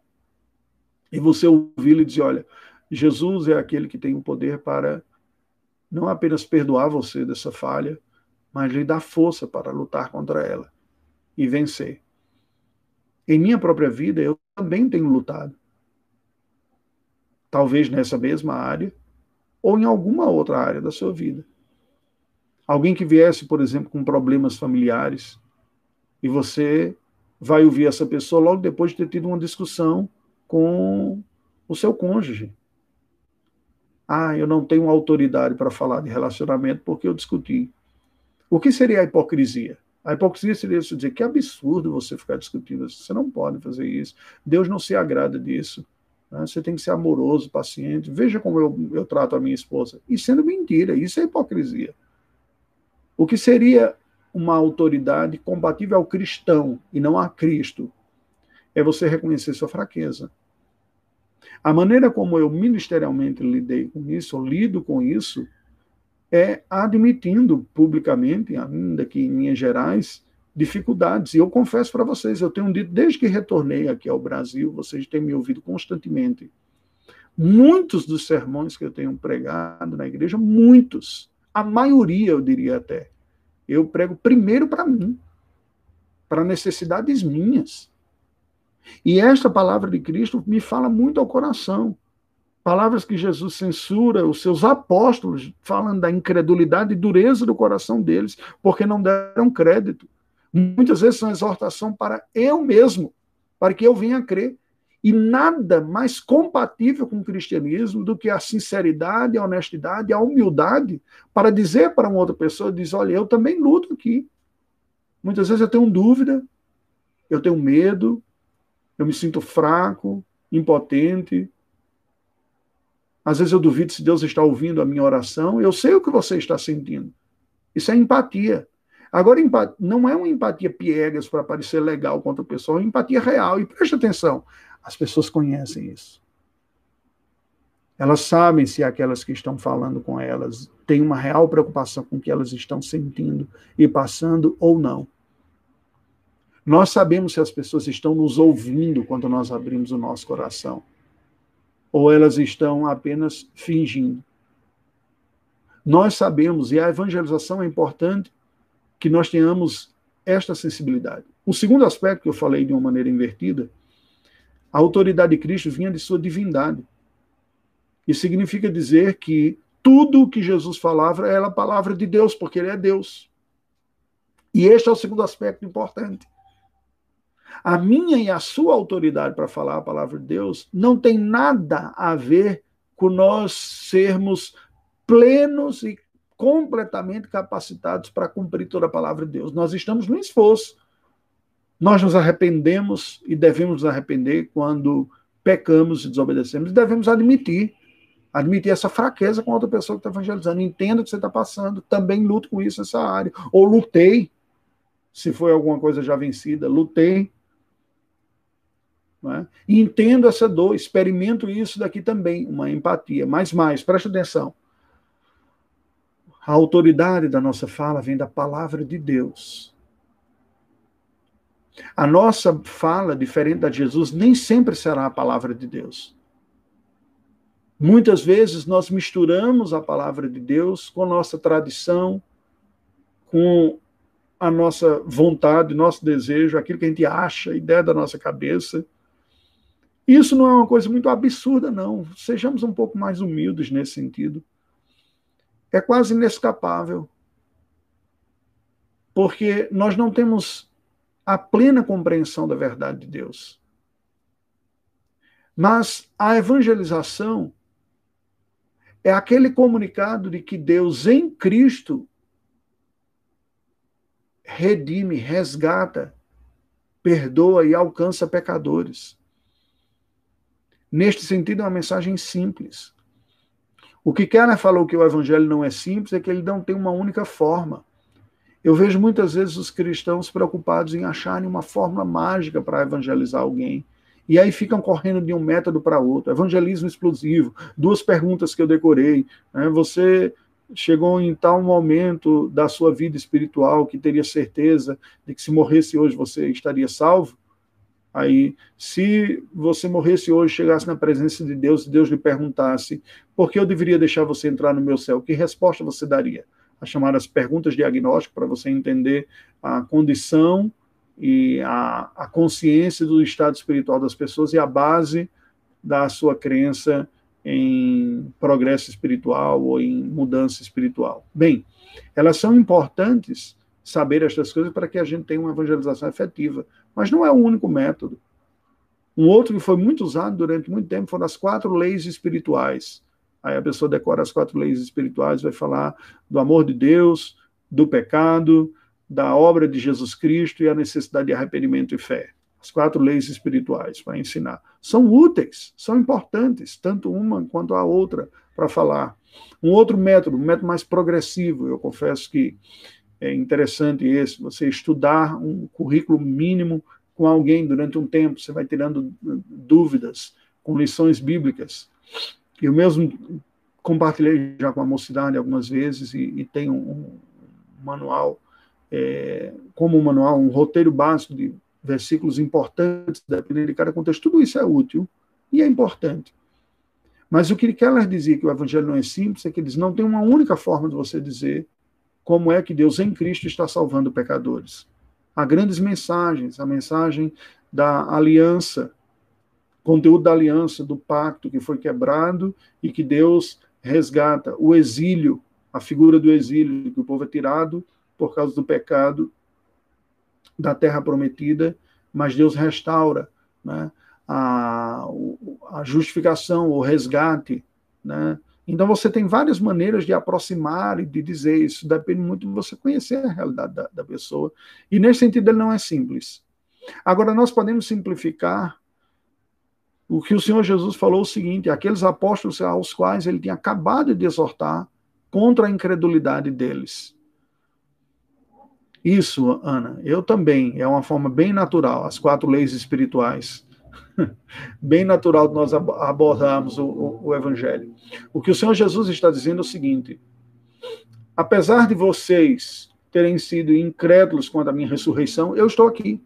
e você ouvi-lo e dizer: olha, Jesus é aquele que tem o poder para não apenas perdoar você dessa falha, mas lhe dar força para lutar contra ela e vencer. Em minha própria vida, eu também tenho lutado talvez nessa mesma área, ou em alguma outra área da sua vida. Alguém que viesse, por exemplo, com problemas familiares, e você vai ouvir essa pessoa logo depois de ter tido uma discussão com o seu cônjuge. Ah, eu não tenho autoridade para falar de relacionamento porque eu discuti. O que seria a hipocrisia? A hipocrisia seria isso dizer que absurdo você ficar discutindo isso. Você não pode fazer isso. Deus não se agrada disso. Né? Você tem que ser amoroso, paciente. Veja como eu, eu trato a minha esposa. E sendo mentira, isso é hipocrisia. O que seria uma autoridade compatível ao cristão e não a Cristo é você reconhecer sua fraqueza. A maneira como eu ministerialmente lidei com isso, ou lido com isso, é admitindo publicamente, ainda que em linhas gerais, dificuldades. E eu confesso para vocês, eu tenho dito, desde que retornei aqui ao Brasil, vocês têm me ouvido constantemente. Muitos dos sermões que eu tenho pregado na igreja, muitos, a maioria, eu diria até, eu prego primeiro para mim, para necessidades minhas. E esta palavra de Cristo me fala muito ao coração. Palavras que Jesus censura os seus apóstolos, falando da incredulidade e dureza do coração deles, porque não deram crédito. Muitas vezes são exortação para eu mesmo, para que eu venha a crer. E nada mais compatível com o cristianismo do que a sinceridade, a honestidade, a humildade para dizer para uma outra pessoa, diz, olha, eu também luto aqui. Muitas vezes eu tenho dúvida, eu tenho medo, eu me sinto fraco, impotente. Às vezes eu duvido se Deus está ouvindo a minha oração, eu sei o que você está sentindo. Isso é empatia. Agora, não é uma empatia piegas para parecer legal contra o pessoal, é uma empatia real. E preste atenção, as pessoas conhecem isso. Elas sabem se aquelas que estão falando com elas têm uma real preocupação com o que elas estão sentindo e passando ou não. Nós sabemos se as pessoas estão nos ouvindo quando nós abrimos o nosso coração, ou elas estão apenas fingindo. Nós sabemos, e a evangelização é importante que nós tenhamos esta sensibilidade. O segundo aspecto que eu falei de uma maneira invertida, a autoridade de Cristo vinha de sua divindade. Isso significa dizer que tudo o que Jesus falava era a palavra de Deus, porque ele é Deus. E este é o segundo aspecto importante. A minha e a sua autoridade para falar a palavra de Deus não tem nada a ver com nós sermos plenos e completamente capacitados para cumprir toda a palavra de Deus. Nós estamos no esforço. Nós nos arrependemos e devemos nos arrepender quando pecamos e desobedecemos. Devemos admitir, admitir essa fraqueza com outra pessoa que está evangelizando. Entenda o que você está passando. Também luto com isso nessa área. Ou lutei, se foi alguma coisa já vencida, lutei. É? E entendo essa dor, experimento isso daqui também, uma empatia. Mais, mais, preste atenção. A autoridade da nossa fala vem da palavra de Deus. A nossa fala, diferente da de Jesus, nem sempre será a palavra de Deus. Muitas vezes nós misturamos a palavra de Deus com nossa tradição, com a nossa vontade, nosso desejo, aquilo que a gente acha, a ideia da nossa cabeça. Isso não é uma coisa muito absurda, não. Sejamos um pouco mais humildes nesse sentido. É quase inescapável. Porque nós não temos a plena compreensão da verdade de Deus. Mas a evangelização é aquele comunicado de que Deus em Cristo redime, resgata, perdoa e alcança pecadores. Neste sentido, é uma mensagem simples. O que Keller falou que o evangelho não é simples é que ele não tem uma única forma. Eu vejo muitas vezes os cristãos preocupados em acharem uma fórmula mágica para evangelizar alguém. E aí ficam correndo de um método para outro. Evangelismo explosivo. Duas perguntas que eu decorei. Né? Você chegou em tal momento da sua vida espiritual que teria certeza de que se morresse hoje você estaria salvo? Aí, se você morresse hoje, chegasse na presença de Deus e Deus lhe perguntasse por que eu deveria deixar você entrar no meu céu, que resposta você daria? As chamadas perguntas diagnóstico, para você entender a condição e a, a consciência do estado espiritual das pessoas e a base da sua crença em progresso espiritual ou em mudança espiritual. Bem, elas são importantes saber estas coisas para que a gente tenha uma evangelização efetiva, mas não é o único método. Um outro que foi muito usado durante muito tempo foram as quatro leis espirituais. Aí a pessoa decora as quatro leis espirituais, vai falar do amor de Deus, do pecado, da obra de Jesus Cristo e a necessidade de arrependimento e fé as quatro leis espirituais para ensinar. São úteis, são importantes, tanto uma quanto a outra, para falar. Um outro método, um método mais progressivo, eu confesso que é interessante esse, você estudar um currículo mínimo com alguém durante um tempo, você vai tirando dúvidas com lições bíblicas. Eu mesmo compartilhei já com a mocidade algumas vezes e, e tenho um, manual, é, como um manual, um roteiro básico de versículos importantes, dependendo de cada contexto, tudo isso é útil e é importante. Mas o que Keller dizia que o evangelho não é simples é que eles não têm uma única forma de você dizer como é que Deus em Cristo está salvando pecadores. Há grandes mensagens, a mensagem da aliança, conteúdo da aliança, do pacto que foi quebrado e que Deus resgata, o exílio, a figura do exílio, que o povo é tirado por causa do pecado da terra prometida, mas Deus restaura né, a, a justificação, o resgate. Né? Então você tem várias maneiras de aproximar e de dizer isso, depende muito de você conhecer a realidade da, da pessoa. E nesse sentido ele não é simples. Agora nós podemos simplificar o que o Senhor Jesus falou o seguinte: aqueles apóstolos aos quais ele tinha acabado de exortar contra a incredulidade deles. Isso, Ana, eu também. É uma forma bem natural, as quatro leis espirituais. bem natural de nós abordarmos o, o, o Evangelho. O que o Senhor Jesus está dizendo é o seguinte: apesar de vocês terem sido incrédulos quanto à minha ressurreição, eu estou aqui.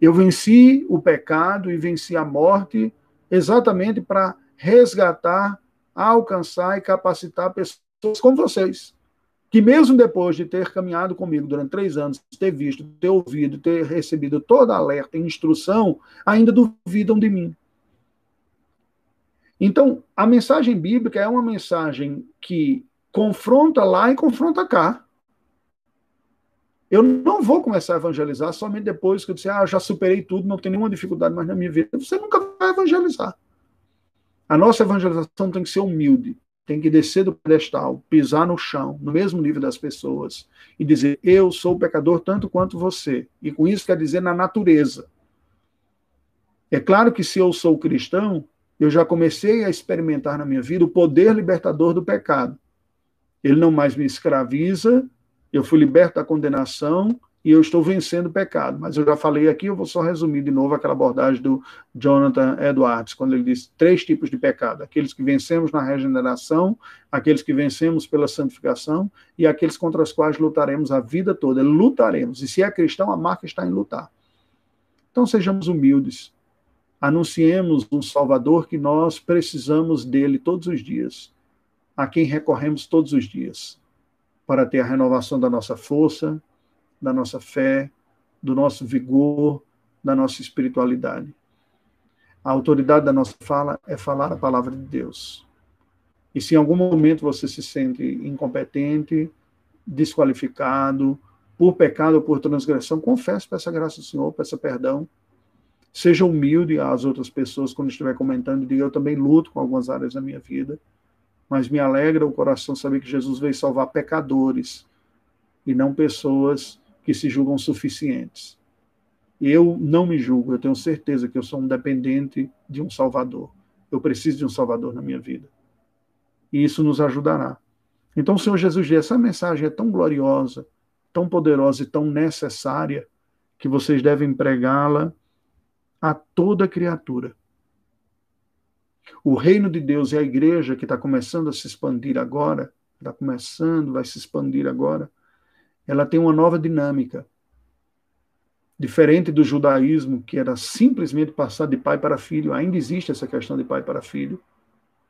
Eu venci o pecado e venci a morte exatamente para resgatar, alcançar e capacitar pessoas como vocês que mesmo depois de ter caminhado comigo durante três anos, ter visto, ter ouvido, ter recebido toda alerta e instrução, ainda duvidam de mim. Então, a mensagem bíblica é uma mensagem que confronta lá e confronta cá. Eu não vou começar a evangelizar somente depois que eu disser, ah, já superei tudo, não tenho nenhuma dificuldade mais na minha vida. Você nunca vai evangelizar. A nossa evangelização tem que ser humilde tem que descer do pedestal, pisar no chão, no mesmo nível das pessoas, e dizer: Eu sou pecador tanto quanto você. E com isso quer dizer na natureza. É claro que se eu sou cristão, eu já comecei a experimentar na minha vida o poder libertador do pecado. Ele não mais me escraviza, eu fui liberto da condenação, e eu estou vencendo o pecado. Mas eu já falei aqui, eu vou só resumir de novo aquela abordagem do Jonathan Edwards, quando ele diz três tipos de pecado: aqueles que vencemos na regeneração, aqueles que vencemos pela santificação e aqueles contra os quais lutaremos a vida toda. Lutaremos. E se é cristão, a marca está em lutar. Então sejamos humildes. Anunciemos um Salvador que nós precisamos dele todos os dias, a quem recorremos todos os dias, para ter a renovação da nossa força, da nossa fé, do nosso vigor, da nossa espiritualidade. A autoridade da nossa fala é falar a palavra de Deus. E se em algum momento você se sente incompetente, desqualificado, por pecado ou por transgressão, confesse, peça graça ao Senhor, peça perdão. Seja humilde às outras pessoas quando estiver comentando, diga: Eu também luto com algumas áreas da minha vida, mas me alegra o coração saber que Jesus veio salvar pecadores e não pessoas que se julgam suficientes. Eu não me julgo, eu tenho certeza que eu sou um dependente de um Salvador. Eu preciso de um Salvador na minha vida. E isso nos ajudará. Então, o Senhor Jesus essa mensagem é tão gloriosa, tão poderosa e tão necessária que vocês devem pregá-la a toda criatura. O reino de Deus e a igreja que está começando a se expandir agora, está começando, vai se expandir agora, ela tem uma nova dinâmica. Diferente do judaísmo, que era simplesmente passar de pai para filho, ainda existe essa questão de pai para filho,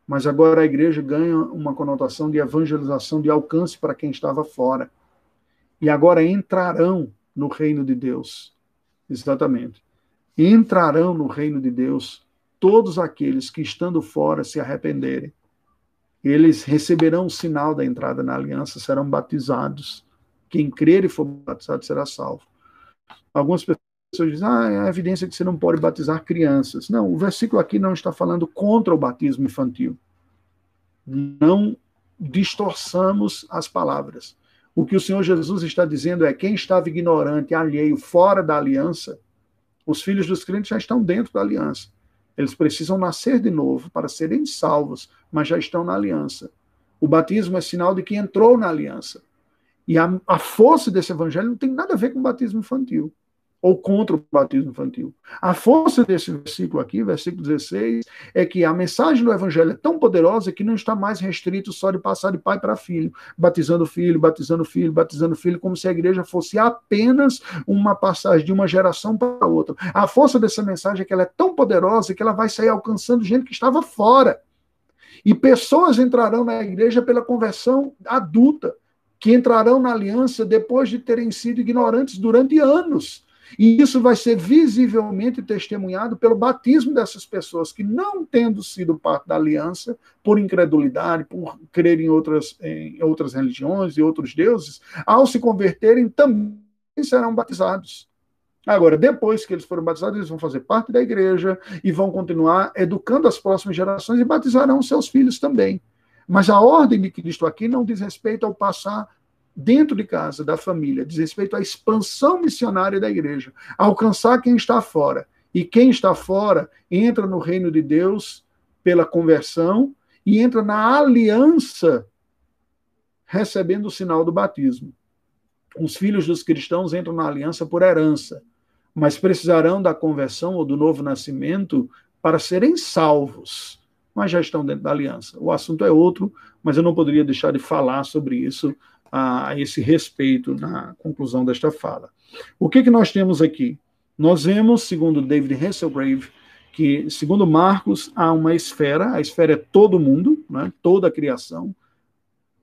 mas agora a igreja ganha uma conotação de evangelização, de alcance para quem estava fora e agora entrarão no reino de Deus. Exatamente. Entrarão no reino de Deus todos aqueles que, estando fora, se arrependerem. Eles receberão o sinal da entrada na aliança, serão batizados. Quem crer e for batizado será salvo. Algumas pessoas dizem, ah, é a evidência que você não pode batizar crianças. Não, o versículo aqui não está falando contra o batismo infantil. Não distorçamos as palavras. O que o Senhor Jesus está dizendo é: quem estava ignorante, alheio, fora da aliança, os filhos dos crentes já estão dentro da aliança. Eles precisam nascer de novo para serem salvos, mas já estão na aliança. O batismo é sinal de que entrou na aliança. E a, a força desse evangelho não tem nada a ver com o batismo infantil ou contra o batismo infantil. A força desse versículo aqui, versículo 16, é que a mensagem do evangelho é tão poderosa que não está mais restrito só de passar de pai para filho, batizando filho, batizando filho, batizando filho, como se a igreja fosse apenas uma passagem de uma geração para outra. A força dessa mensagem é que ela é tão poderosa que ela vai sair alcançando gente que estava fora. E pessoas entrarão na igreja pela conversão adulta, que entrarão na aliança depois de terem sido ignorantes durante anos e isso vai ser visivelmente testemunhado pelo batismo dessas pessoas que, não tendo sido parte da aliança, por incredulidade, por crer em outras, em outras religiões e outros deuses, ao se converterem, também serão batizados. Agora, depois que eles foram batizados, eles vão fazer parte da igreja e vão continuar educando as próximas gerações e batizarão seus filhos também. Mas a ordem de Cristo aqui não diz respeito ao passar dentro de casa, da família, diz respeito à expansão missionária da igreja, alcançar quem está fora. E quem está fora entra no reino de Deus pela conversão e entra na aliança recebendo o sinal do batismo. Os filhos dos cristãos entram na aliança por herança, mas precisarão da conversão ou do novo nascimento para serem salvos, mas já estão dentro da aliança. O assunto é outro, mas eu não poderia deixar de falar sobre isso a esse respeito na conclusão desta fala. O que, que nós temos aqui? Nós vemos, segundo David Hasselgrave, que, segundo Marcos, há uma esfera, a esfera é todo mundo, né, toda a criação,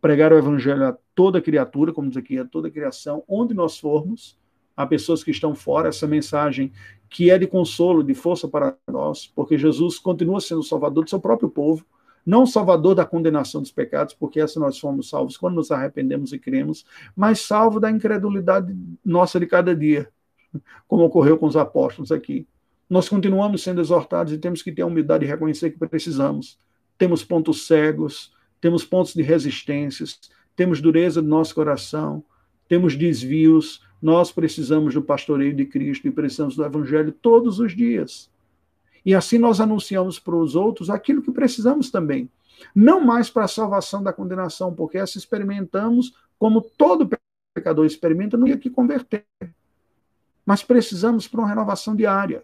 pregar o evangelho a toda criatura, como diz aqui, a toda a criação, onde nós formos, há pessoas que estão fora, essa mensagem que é de consolo, de força para nós, porque Jesus continua sendo o salvador do seu próprio povo, não salvador da condenação dos pecados, porque essa nós fomos salvos quando nos arrependemos e cremos, mas salvo da incredulidade nossa de cada dia, como ocorreu com os apóstolos aqui. Nós continuamos sendo exortados e temos que ter a humildade de reconhecer que precisamos. Temos pontos cegos, temos pontos de resistências, temos dureza do nosso coração, temos desvios, nós precisamos do pastoreio de Cristo e precisamos do Evangelho todos os dias. E assim nós anunciamos para os outros aquilo que precisamos também. Não mais para a salvação da condenação, porque essa experimentamos como todo pecador experimenta no dia que converter. Mas precisamos para uma renovação diária.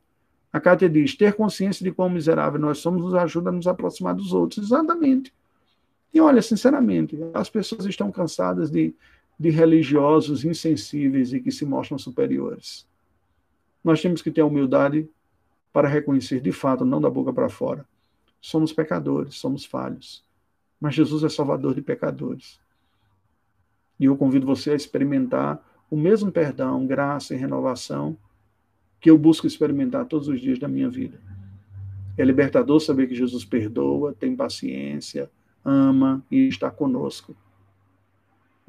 A Cátia diz: ter consciência de quão miserável nós somos nos ajuda a nos aproximar dos outros. Exatamente. E olha, sinceramente, as pessoas estão cansadas de, de religiosos insensíveis e que se mostram superiores. Nós temos que ter a humildade para reconhecer de fato, não da boca para fora. Somos pecadores, somos falhos. Mas Jesus é salvador de pecadores. E eu convido você a experimentar o mesmo perdão, graça e renovação que eu busco experimentar todos os dias da minha vida. É libertador saber que Jesus perdoa, tem paciência, ama e está conosco.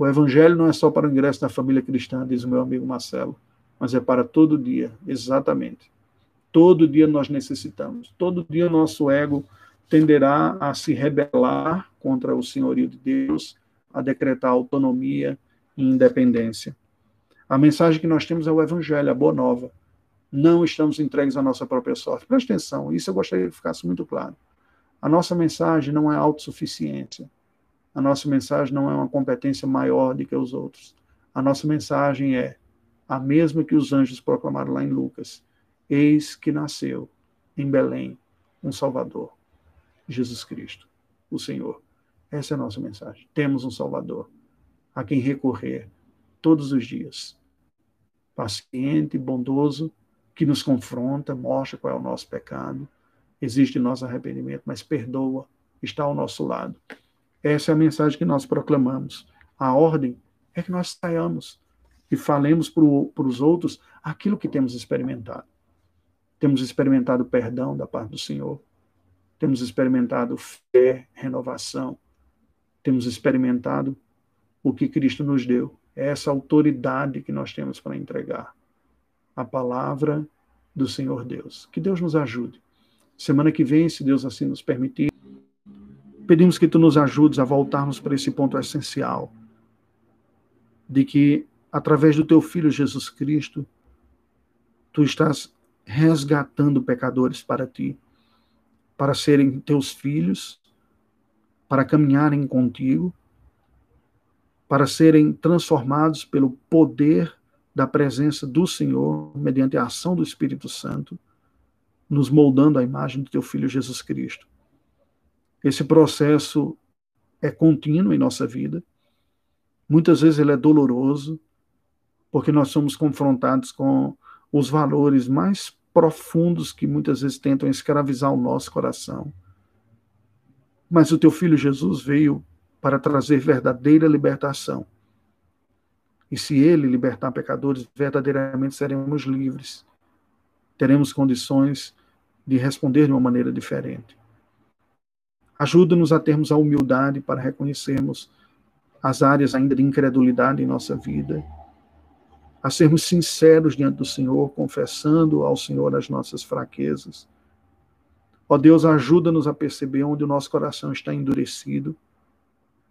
O evangelho não é só para o ingresso na família cristã, diz o meu amigo Marcelo, mas é para todo dia, exatamente. Todo dia nós necessitamos. Todo dia o nosso ego tenderá a se rebelar contra o senhorio de Deus, a decretar autonomia e independência. A mensagem que nós temos é o evangelho, a boa nova não estamos entregues à nossa própria sorte. Preste atenção, isso eu gostaria que ficasse muito claro. A nossa mensagem não é autossuficiência. A nossa mensagem não é uma competência maior do que os outros. A nossa mensagem é a mesma que os anjos proclamaram lá em Lucas: Eis que nasceu em Belém um Salvador, Jesus Cristo, o Senhor. Essa é a nossa mensagem. Temos um Salvador a quem recorrer todos os dias. Paciente, bondoso que nos confronta, mostra qual é o nosso pecado, existe nosso arrependimento, mas perdoa, está ao nosso lado. Essa é a mensagem que nós proclamamos. A ordem é que nós saiamos e falemos para os outros aquilo que temos experimentado. Temos experimentado perdão da parte do Senhor, temos experimentado fé, renovação, temos experimentado o que Cristo nos deu, é essa autoridade que nós temos para entregar a palavra do Senhor Deus. Que Deus nos ajude. Semana que vem, se Deus assim nos permitir, pedimos que tu nos ajudes a voltarmos para esse ponto essencial de que através do teu filho Jesus Cristo tu estás resgatando pecadores para ti, para serem teus filhos, para caminharem contigo, para serem transformados pelo poder da presença do Senhor, mediante a ação do Espírito Santo, nos moldando a imagem do teu filho Jesus Cristo. Esse processo é contínuo em nossa vida. Muitas vezes ele é doloroso, porque nós somos confrontados com os valores mais profundos que muitas vezes tentam escravizar o nosso coração. Mas o teu filho Jesus veio para trazer verdadeira libertação e se ele libertar pecadores, verdadeiramente seremos livres. Teremos condições de responder de uma maneira diferente. Ajuda-nos a termos a humildade para reconhecermos as áreas ainda de incredulidade em nossa vida, a sermos sinceros diante do Senhor, confessando ao Senhor as nossas fraquezas. Ó Deus, ajuda-nos a perceber onde o nosso coração está endurecido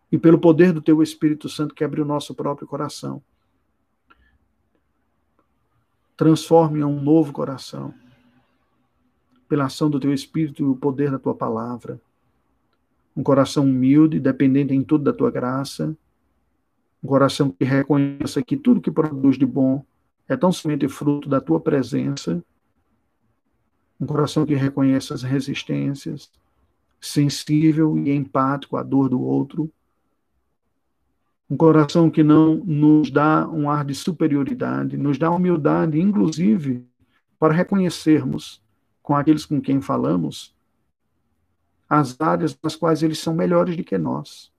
e pelo poder do Teu Espírito Santo quebre o nosso próprio coração transforme a um novo coração, pela ação do teu Espírito e o poder da tua palavra. Um coração humilde, dependente em tudo da tua graça, um coração que reconheça que tudo que produz de bom é tão somente fruto da tua presença, um coração que reconheça as resistências, sensível e empático à dor do outro, um coração que não nos dá um ar de superioridade, nos dá humildade, inclusive, para reconhecermos com aqueles com quem falamos as áreas nas quais eles são melhores do que nós.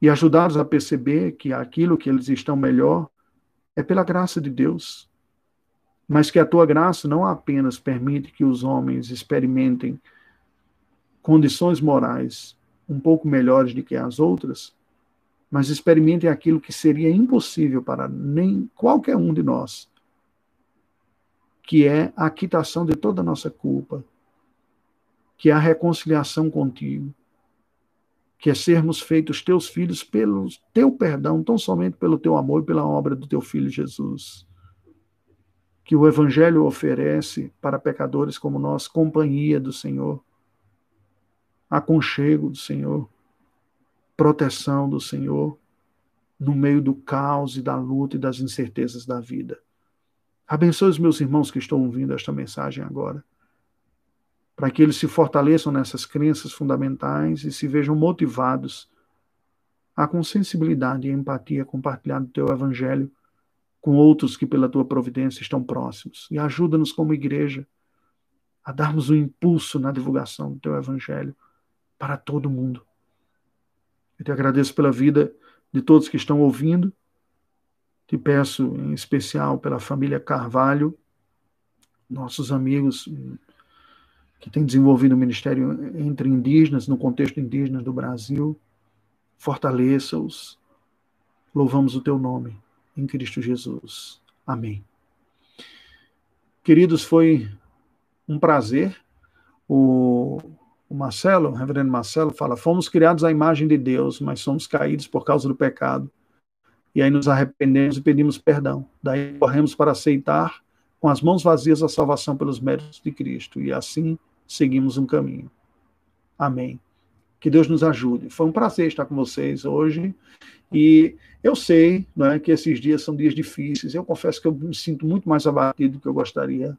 E ajudá-los a perceber que aquilo que eles estão melhor é pela graça de Deus. Mas que a tua graça não apenas permite que os homens experimentem condições morais um pouco melhores do que as outras, mas experimentem aquilo que seria impossível para nem qualquer um de nós, que é a quitação de toda a nossa culpa, que é a reconciliação contigo, que é sermos feitos teus filhos pelo teu perdão, tão somente pelo teu amor e pela obra do teu filho Jesus. Que o evangelho oferece para pecadores como nós companhia do Senhor, aconchego do Senhor, proteção do Senhor no meio do caos e da luta e das incertezas da vida. Abençoe os meus irmãos que estão ouvindo esta mensagem agora, para que eles se fortaleçam nessas crenças fundamentais e se vejam motivados a com sensibilidade e empatia compartilhar o teu evangelho com outros que pela tua providência estão próximos. E ajuda-nos como igreja a darmos um impulso na divulgação do teu evangelho para todo mundo. Eu te agradeço pela vida de todos que estão ouvindo. Te peço em especial pela família Carvalho, nossos amigos que têm desenvolvido o ministério entre indígenas, no contexto indígena do Brasil. Fortaleça-os. Louvamos o teu nome em Cristo Jesus. Amém. Queridos, foi um prazer. O, o Marcelo, o reverendo Marcelo, fala: fomos criados à imagem de Deus, mas somos caídos por causa do pecado. E aí nos arrependemos e pedimos perdão. Daí corremos para aceitar com as mãos vazias a salvação pelos méritos de Cristo. E assim seguimos um caminho. Amém. Que Deus nos ajude. Foi um prazer estar com vocês hoje. E eu sei é, que esses dias são dias difíceis. Eu confesso que eu me sinto muito mais abatido do que eu gostaria.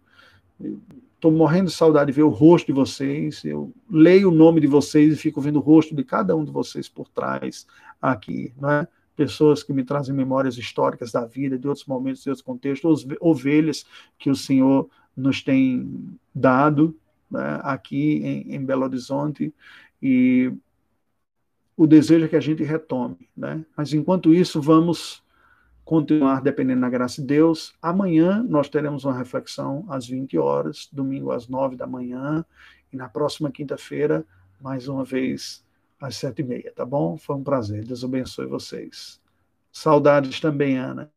Estou morrendo de saudade de ver o rosto de vocês. Eu leio o nome de vocês e fico vendo o rosto de cada um de vocês por trás aqui. Não é? pessoas que me trazem memórias históricas da vida, de outros momentos, de outros contextos, ovelhas que o Senhor nos tem dado né, aqui em, em, Belo Horizonte, e o desejo é que a gente retome. Né? Mas enquanto isso, vamos continuar dependendo da graça de Deus. Amanhã nós teremos uma reflexão às 20 horas, domingo às 9 da manhã, e na próxima quinta-feira, mais uma vez, às sete e meia, tá bom? Foi um prazer. Deus abençoe vocês. Saudades também, Ana.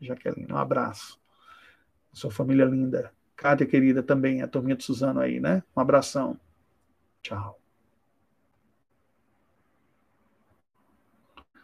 Jaqueline, um abraço. Sua família linda. Cátia, querida, também, a turminha de Suzano aí, né? Um abração. Tchau.